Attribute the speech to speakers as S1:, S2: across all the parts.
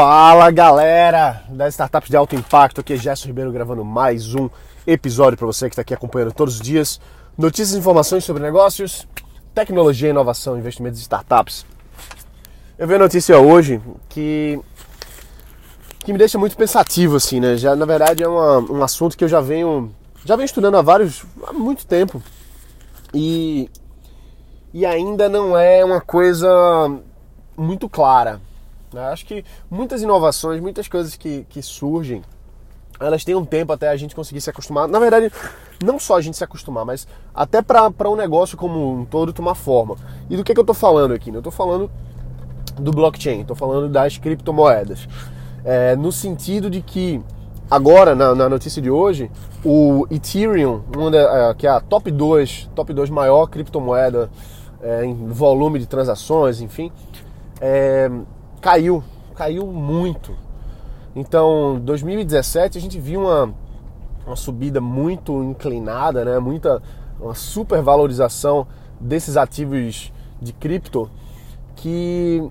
S1: Fala galera das startups de alto impacto, aqui é Gerson Ribeiro gravando mais um episódio para você que está aqui acompanhando todos os dias. Notícias e informações sobre negócios, tecnologia, inovação, investimentos e startups. Eu vi a notícia hoje que, que me deixa muito pensativo, assim, né? Já, na verdade é uma, um assunto que eu já venho, já venho estudando há vários, há muito tempo. E, e ainda não é uma coisa muito clara? Acho que muitas inovações, muitas coisas que, que surgem, elas têm um tempo até a gente conseguir se acostumar. Na verdade, não só a gente se acostumar, mas até para um negócio como um todo tomar forma. E do que, que eu estou falando aqui? Eu estou falando do blockchain, estou falando das criptomoedas. É, no sentido de que agora, na, na, notícia de hoje, o Ethereum, da, é, que é a top 2, top 2 maior criptomoeda é, em volume de transações, enfim, é, caiu, caiu muito. Então, 2017 a gente viu uma, uma subida muito inclinada, né? Muita uma supervalorização desses ativos de cripto que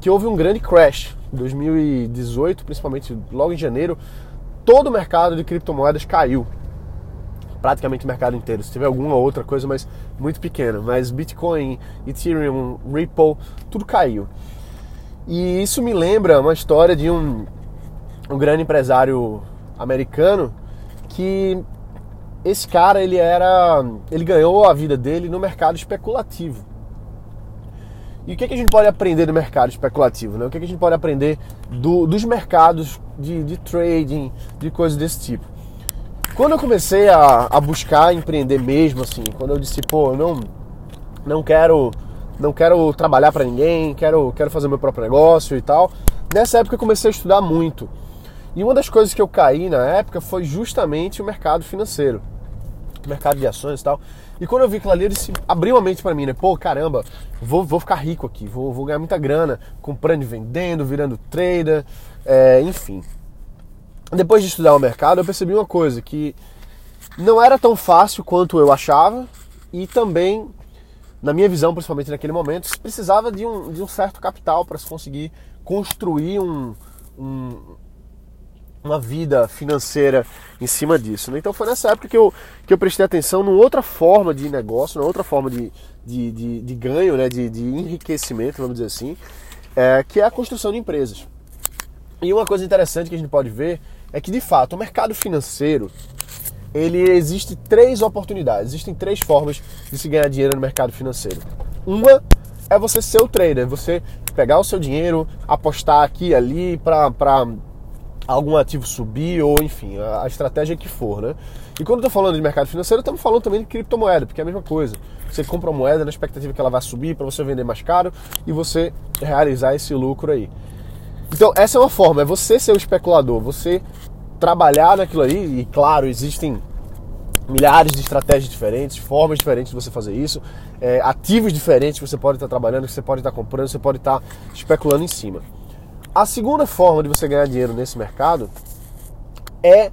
S1: que houve um grande crash. 2018, principalmente logo em janeiro, todo o mercado de criptomoedas caiu. Praticamente o mercado inteiro. Se tiver alguma outra coisa, mas muito pequena. Mas Bitcoin, Ethereum, Ripple, tudo caiu. E isso me lembra uma história de um, um grande empresário americano que esse cara ele era ele ganhou a vida dele no mercado especulativo. E o que, que a gente pode aprender do mercado especulativo? Né? O que, que a gente pode aprender do, dos mercados de, de trading, de coisas desse tipo? Quando eu comecei a, a buscar empreender mesmo, assim, quando eu disse, pô, eu não, não quero não quero trabalhar para ninguém, quero, quero fazer meu próprio negócio e tal. Nessa época eu comecei a estudar muito. E uma das coisas que eu caí na época foi justamente o mercado financeiro, o mercado de ações e tal. E quando eu vi aquilo ali, ele se abriu a mente para mim, né? Pô, caramba, vou, vou ficar rico aqui, vou, vou ganhar muita grana, comprando e vendendo, virando trader, é, enfim. Depois de estudar o mercado, eu percebi uma coisa, que não era tão fácil quanto eu achava e também na minha visão, principalmente naquele momento, se precisava de um, de um certo capital para se conseguir construir um, um, uma vida financeira em cima disso. Né? Então foi nessa época que eu, que eu prestei atenção numa outra forma de negócio, numa outra forma de, de, de, de ganho, né? de, de enriquecimento, vamos dizer assim, é, que é a construção de empresas. E uma coisa interessante que a gente pode ver é que, de fato, o mercado financeiro ele existe três oportunidades, existem três formas de se ganhar dinheiro no mercado financeiro. Uma é você ser o trader, você pegar o seu dinheiro, apostar aqui e ali para algum ativo subir ou enfim, a, estratégia que for, né? E quando eu tô falando de mercado financeiro, estamos falando também de criptomoeda, porque é a mesma coisa. Você compra uma moeda na expectativa que ela vai subir para você vender mais caro e você realizar esse lucro aí. Então, essa é uma forma, é você ser o especulador, você trabalhar naquilo ali, e claro, existem milhares de estratégias diferentes, formas diferentes de você fazer isso, é, ativos diferentes que você pode estar trabalhando, que você pode estar comprando, você pode estar especulando em cima. A segunda forma de você ganhar dinheiro nesse mercado é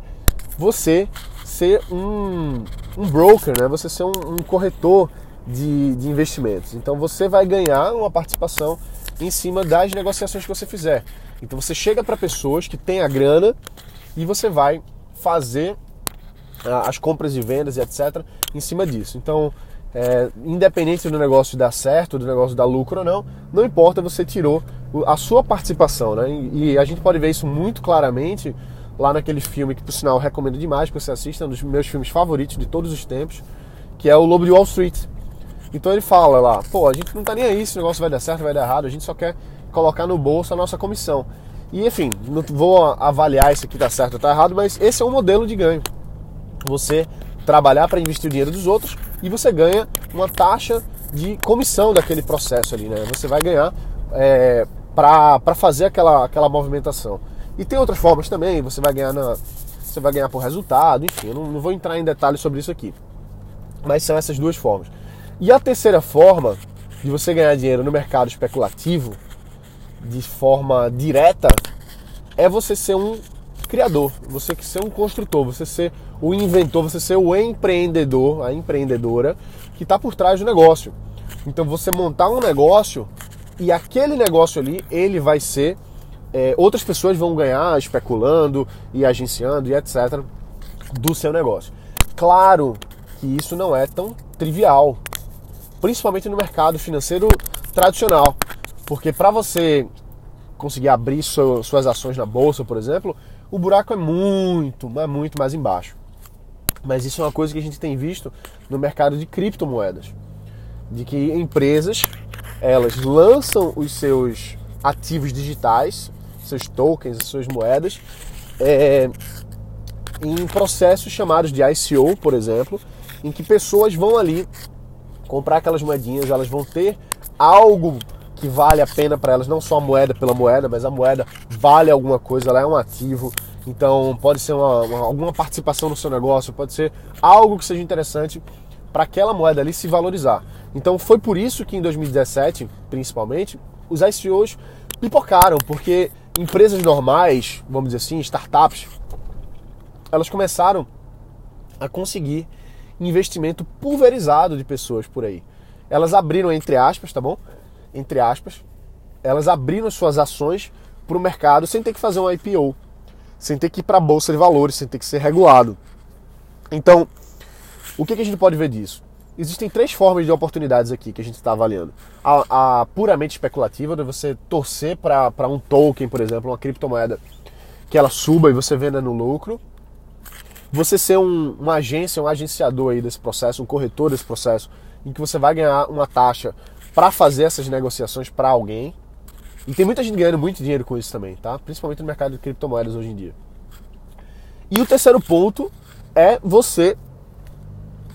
S1: você ser um, um broker, né? você ser um, um corretor de, de investimentos. Então você vai ganhar uma participação em cima das negociações que você fizer. Então você chega para pessoas que têm a grana e você vai fazer ah, as compras e vendas e etc. em cima disso. Então, é, independente do negócio dar certo, do negócio dar lucro ou não, não importa, você tirou a sua participação, né? E, a gente pode ver isso muito claramente lá naquele filme que, por sinal, eu recomendo demais que você assista, um dos meus filmes favoritos de todos os tempos, que é o Lobo de Wall Street. Então ele fala lá, pô, a gente não tá nem aí se o negócio vai dar certo, vai dar errado, a gente só quer colocar no bolso a nossa comissão. E enfim, não vou avaliar se aqui tá certo ou tá errado, mas esse é um modelo de ganho. Você trabalhar para investir o dinheiro dos outros e você ganha uma taxa de comissão daquele processo ali, né? Você vai ganhar é, para fazer aquela, aquela movimentação. E tem outras formas também, você vai ganhar na, você vai ganhar por resultado, enfim, eu não, não vou entrar em detalhes sobre isso aqui. Mas são essas duas formas. E a terceira forma de você ganhar dinheiro no mercado especulativo de forma direta é você ser um criador, você ser um construtor, você ser o inventor, você ser o empreendedor, a empreendedora que está por trás do negócio. Então você montar um negócio e aquele negócio ali, ele vai ser é, outras pessoas vão ganhar especulando e agenciando e etc. do seu negócio. Claro que isso não é tão trivial, principalmente no mercado financeiro tradicional, porque para você conseguir abrir suas ações na bolsa, por exemplo, o buraco é muito, mas muito mais embaixo. Mas isso é uma coisa que a gente tem visto no mercado de criptomoedas, de que empresas elas lançam os seus ativos digitais, seus tokens, suas moedas, é, em processos chamados de ICO, por exemplo, em que pessoas vão ali comprar aquelas moedinhas, elas vão ter algo que vale a pena para elas, não só a moeda pela moeda, mas a moeda vale alguma coisa, ela é um ativo. Então pode ser uma, uma, alguma participação no seu negócio, pode ser algo que seja interessante para aquela moeda ali se valorizar. Então foi por isso que em 2017, principalmente, os ICOs pipocaram, porque empresas normais, vamos dizer assim, startups, elas começaram a conseguir investimento pulverizado de pessoas por aí. Elas abriram entre aspas, tá bom? Entre aspas, elas abriram suas ações para o mercado sem ter que fazer um IPO, sem ter que ir para a bolsa de valores, sem ter que ser regulado. Então, o que, que a gente pode ver disso? Existem três formas de oportunidades aqui que a gente está avaliando. A, a, puramente especulativa, de você torcer para um token, por exemplo, uma criptomoeda, que ela suba e você venda no lucro. Você ser um, uma agência, um agenciador aí desse processo, um corretor desse processo, em que você vai ganhar uma taxa para fazer essas negociações para alguém. E tem muita gente ganhando muito dinheiro com isso também, tá? Principalmente no mercado de criptomoedas hoje em dia. E o terceiro ponto é você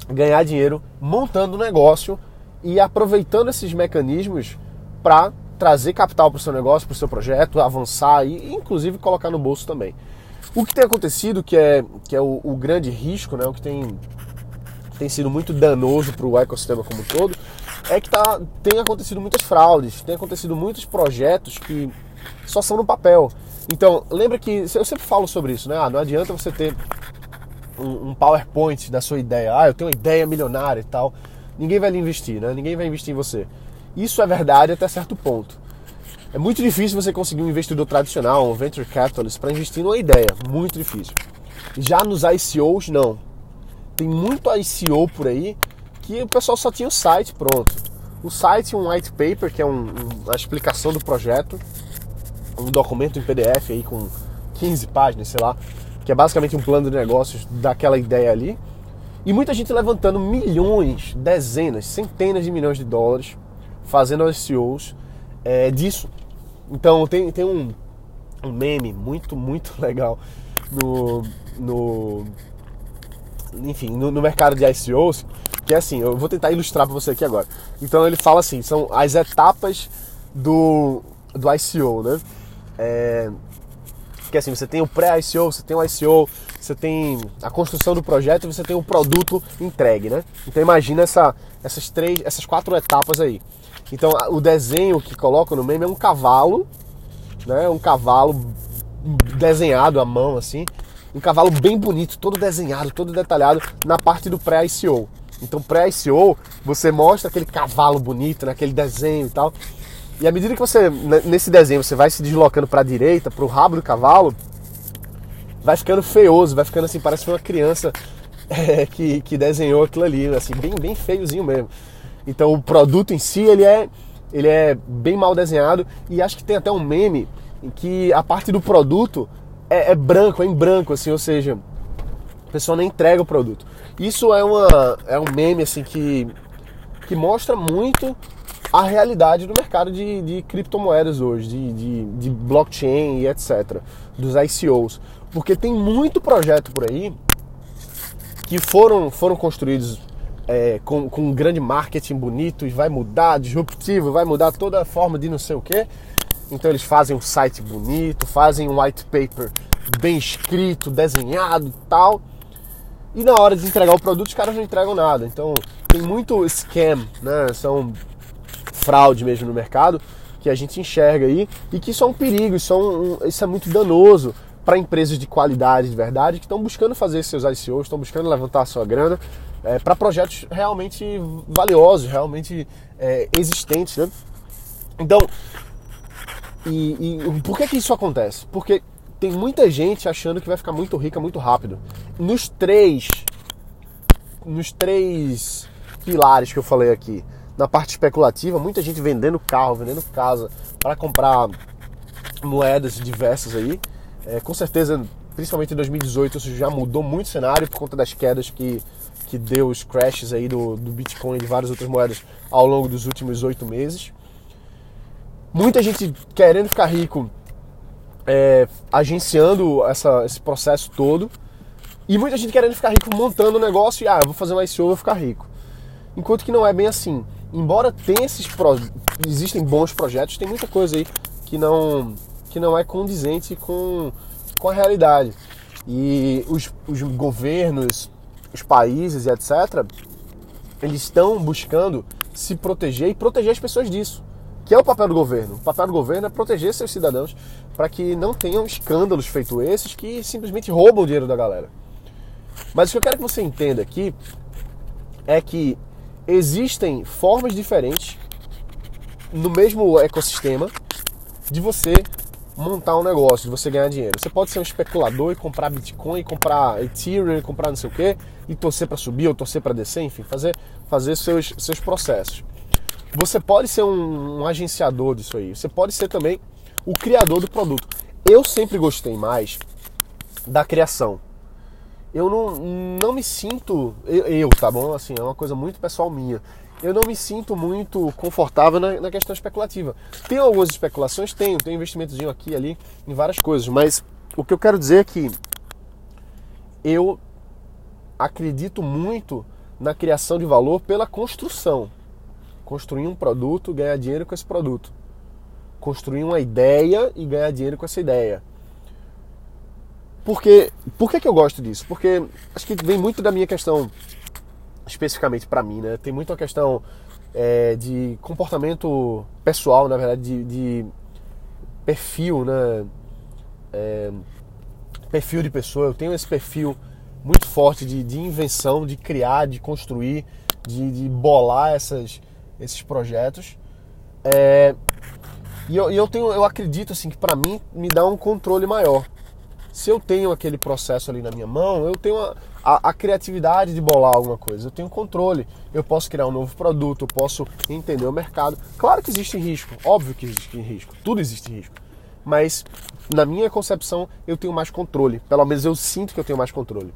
S1: ganhar dinheiro montando um negócio e aproveitando esses mecanismos para trazer capital para o seu negócio, para o seu projeto, avançar e inclusive colocar no bolso também. O que tem acontecido, que é, que é o, o grande risco, né, o que tem, tem sido muito danoso para o ecossistema como um todo, é que tá, tem acontecido muitas fraudes, tem acontecido muitos projetos que só são no papel. Então, lembra que eu sempre falo sobre isso, né? Ah, não adianta você ter um, um, PowerPoint da sua ideia. Ah, eu tenho uma ideia milionária e tal. Ninguém vai lhe investir, né? Ninguém vai investir em você. Isso é verdade até certo ponto. É muito difícil você conseguir um investidor tradicional, um venture capitalist, para investir numa ideia. Muito difícil. Já nos ICOs, não. Tem muito ICO por aí que o pessoal só tinha o site pronto. O site, um white paper, que é um, uma explicação do projeto, um documento em PDF aí com 15 páginas, sei lá, que é basicamente um plano de negócios daquela ideia ali. E muita gente levantando milhões, dezenas, centenas de milhões de dólares, fazendo ICOs é, disso. Então tem, tem um, um meme muito, muito legal no, no enfim, no, no mercado de ICOs, que é assim, eu vou tentar ilustrar para você aqui agora. Então ele fala assim, são as etapas do, do ICO, né? É, que é assim, você tem o pré-ICO, você tem o ICO, você tem a construção do projeto e você tem o produto entregue, né? Então imagina essa, essas três, essas quatro etapas aí. Então o desenho que coloca no meme é um cavalo, né? Um cavalo desenhado à mão assim, um cavalo bem bonito, todo desenhado, todo detalhado na parte do pré-ICO. Então, pré-ICO, você mostra aquele cavalo bonito, né, desenho e tal. E à medida que você, nesse desenho, você vai se deslocando para a direita, para o rabo do cavalo, vai ficando feioso, vai ficando assim, parece uma criança é, que, que desenhou aquilo ali, assim, bem, bem feiozinho mesmo. Então, o produto em si, ele é, ele é bem mal desenhado e acho que tem até um meme em que a parte do produto é, é branco, é em branco, assim, ou seja, a pessoa não entrega o produto. Isso é, uma, é um meme assim que, que mostra muito a realidade do mercado de, de criptomoedas hoje, de, de, de, blockchain e etc., dos ICOs. Porque tem muito projeto por aí que foram, foram construídos é, com, com um grande marketing bonito e vai mudar, disruptivo, vai mudar toda a forma de não sei o que. Então eles fazem um site bonito, fazem um white paper bem escrito, desenhado e tal e na hora de entregar o produto, os caras não entregam nada. Então tem muito scam, né? São fraude mesmo no mercado que a gente enxerga aí e que isso é um perigo, isso é, um, isso é muito danoso para empresas de qualidade, de verdade, que estão buscando fazer seus ICOs, estão buscando levantar a sua grana é, para projetos realmente valiosos, realmente é, existentes. Né? Então, E, e por que, que isso acontece? Porque tem muita gente achando que vai ficar muito rica muito rápido. Nos três, nos três pilares que eu falei aqui, na parte especulativa, muita gente vendendo carro, vendendo casa para comprar moedas diversas aí. É, com certeza, principalmente em 2018, isso já mudou muito o cenário por conta das quedas que, que deu os crashes aí do, do Bitcoin e de várias outras moedas ao longo dos últimos oito meses. Muita gente querendo ficar rico, é, agenciando essa, esse processo todo. E muita gente querendo ficar rico montando um negócio e, ah, vou fazer um ICO, vou ficar rico. Enquanto que não é bem assim. Embora tenha esses pro... existem bons projetos, tem muita coisa aí que não que não é condizente com, com a realidade. E os, os governos, os países e etc, eles estão buscando se proteger e proteger as pessoas disso. Que é o papel do governo. O papel do governo é proteger seus cidadãos para que não tenham escândalos feito esses que simplesmente roubam o dinheiro da galera. Mas o que eu quero que você entenda aqui é que existem formas diferentes no mesmo ecossistema de você montar um negócio, de você ganhar dinheiro. Você pode ser um especulador e comprar Bitcoin, comprar Ethereum, comprar não sei o quê, e torcer para subir ou torcer para descer, enfim, fazer, fazer seus, seus processos. Você pode ser um, um agenciador disso aí. Você pode ser também o criador do produto. Eu sempre gostei mais da criação. Eu não, não me sinto. Eu, eu, tá bom? Assim, é uma coisa muito pessoal minha eu não me sinto muito confortável na, na questão especulativa. Tem algumas especulações? Tenho, tem investimentozinho aqui ali em várias coisas, mas o que eu quero dizer é que eu acredito muito na criação de valor pela construção. Construir um produto, ganhar dinheiro com esse produto. Construir uma ideia e ganhar dinheiro com essa ideia. Porque, por que, que eu gosto disso? Porque acho que vem muito da minha questão especificamente para mim, né? Tem muito a questão é, de comportamento pessoal, na verdade, de, de perfil, né? É, perfil de pessoa. Eu tenho esse perfil muito forte de, de invenção, de criar, de construir, de, de bolar essas, esses projetos. É, e eu, eu, tenho, eu acredito assim que para mim me dá um controle maior. Se eu tenho aquele processo ali na minha mão, eu tenho a, a, a, criatividade de bolar alguma coisa, eu tenho controle, eu posso criar um novo produto, eu posso entender o mercado. Claro que existe risco, óbvio que existe risco, tudo existe risco. Mas na minha concepção eu tenho mais controle, pelo menos eu sinto que eu tenho mais controle.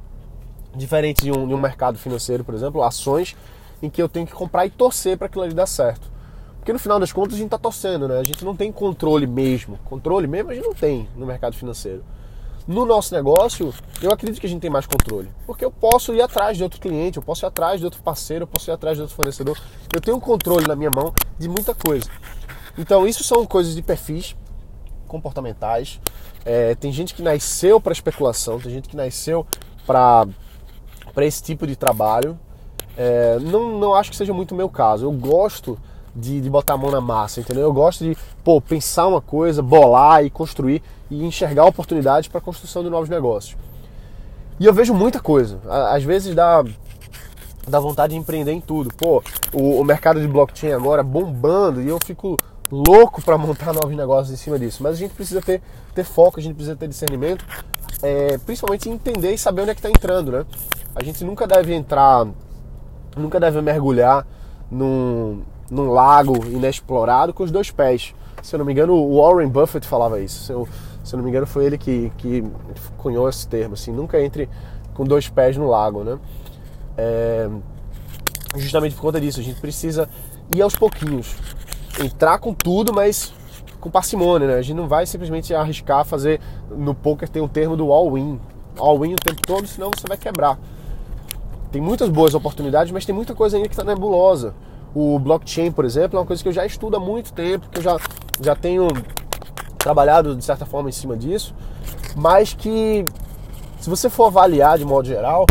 S1: Diferente de um, de um mercado financeiro, por exemplo, ações em que eu tenho que comprar e torcer para aquilo ali dar certo. Porque no final das contas a gente está torcendo, né? A gente não tem controle mesmo. Controle mesmo a gente não tem no mercado financeiro. No nosso negócio, eu acredito que a gente tem mais controle. Porque eu posso ir atrás de outro cliente, eu posso ir atrás de outro parceiro, eu posso ir atrás de outro fornecedor. Eu tenho um controle na minha mão de muita coisa. Então, isso são coisas de perfis comportamentais. É, tem gente que nasceu para especulação, tem gente que nasceu para esse tipo de trabalho. É, não, não acho que seja muito o meu caso. Eu gosto de, de botar a mão na massa, entendeu? Eu gosto de pô, pensar uma coisa, bolar e construir e enxergar oportunidades para a construção de novos negócios. E eu vejo muita coisa. Às vezes dá, dá vontade de empreender em tudo. Pô, o, o mercado de blockchain agora bombando e eu fico louco para montar novos negócios em cima disso. Mas a gente precisa ter, ter foco, a gente precisa ter discernimento, é, principalmente entender e saber onde é que está entrando, né? A gente nunca deve entrar, nunca deve mergulhar num, num lago inexplorado com os dois pés. Se eu não me engano, o Warren Buffett falava isso. Se eu, se eu não me engano, foi ele que, que cunhou esse termo. Assim, nunca entre com dois pés no lago, né? É, justamente por conta disso, a gente precisa ir aos pouquinhos. Entrar com tudo, mas com parcimônia, né? A gente não vai simplesmente arriscar fazer. No poker tem um termo do all-in. All-in o tempo todo, senão você vai quebrar. Tem muitas boas oportunidades, mas tem muita coisa ainda que está nebulosa. O blockchain, por exemplo, é uma coisa que eu já estudo há muito tempo, que eu já, já tenho trabalhado de certa forma em cima disso, mas que se você for avaliar de modo geral,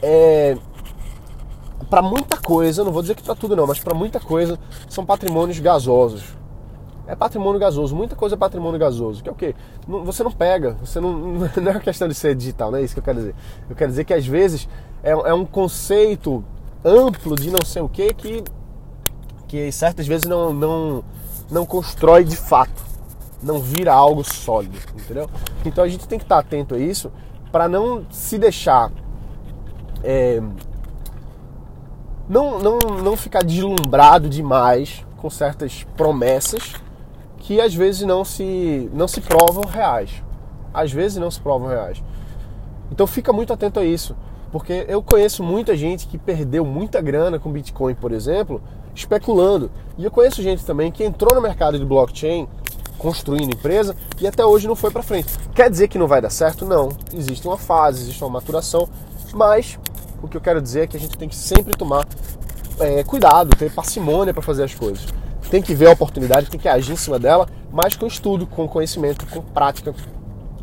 S1: é, para muita coisa, não vou dizer que para tudo não, mas para muita coisa são patrimônios gasosos. É patrimônio gasoso, muita coisa é patrimônio gasoso. Que é o quê? Você não pega, você não. Não é uma questão de ser digital, não é isso que eu quero dizer. Eu quero dizer que às vezes é, é um conceito amplo de não sei o que que, que certas vezes não, não, não constrói de fato, não vira algo sólido, entendeu? Então a gente tem que estar atento a isso para não se deixar é, não, não, não ficar deslumbrado demais com certas promessas que às vezes não se, não se provam reais. Às vezes não se provam reais. Então fica muito atento a isso, porque eu conheço muita gente que perdeu muita grana com Bitcoin, por exemplo, especulando. E eu conheço gente também que entrou no mercado de blockchain construindo empresa e até hoje não foi para frente. Quer dizer que não vai dar certo? Não. Existe uma fase, existe uma maturação, mas o que eu quero dizer é que a gente tem que sempre tomar é, cuidado, ter parcimônia para fazer as coisas. Tem que ver a oportunidade, tem que agir em cima dela, mas com estudo, com conhecimento, com prática,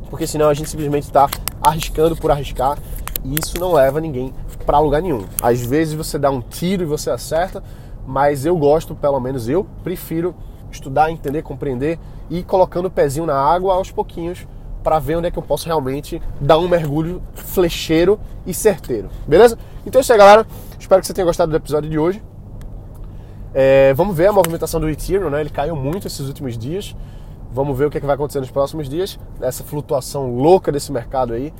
S1: porque senão a gente simplesmente está arriscando por arriscar e isso não leva ninguém para lugar nenhum. Às vezes você dá um tiro e você acerta, mas eu gosto, pelo menos eu prefiro estudar, entender, compreender e ir colocando o pezinho na água aos pouquinhos para ver onde é que eu posso realmente dar um mergulho flecheiro e certeiro. Beleza? Então é isso aí, galera. Espero que você tenha gostado do episódio de hoje. É, vamos ver a movimentação do Ethereum, né? Ele caiu muito esses últimos dias. Vamos ver o que, é que vai acontecer nos próximos dias, essa flutuação louca desse mercado aí.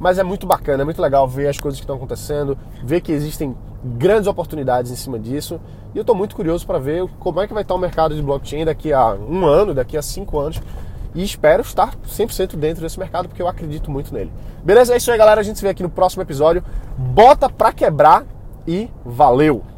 S1: Mas é muito bacana, é muito legal ver as coisas que estão acontecendo, ver que existem grandes oportunidades em cima disso. E eu estou muito curioso para ver como é que vai estar o mercado de blockchain daqui a um ano, daqui a cinco anos e espero estar 100% dentro desse mercado porque eu acredito muito nele. Beleza? É isso aí, galera. A gente se vê aqui no próximo episódio. Bota pra quebrar e valeu!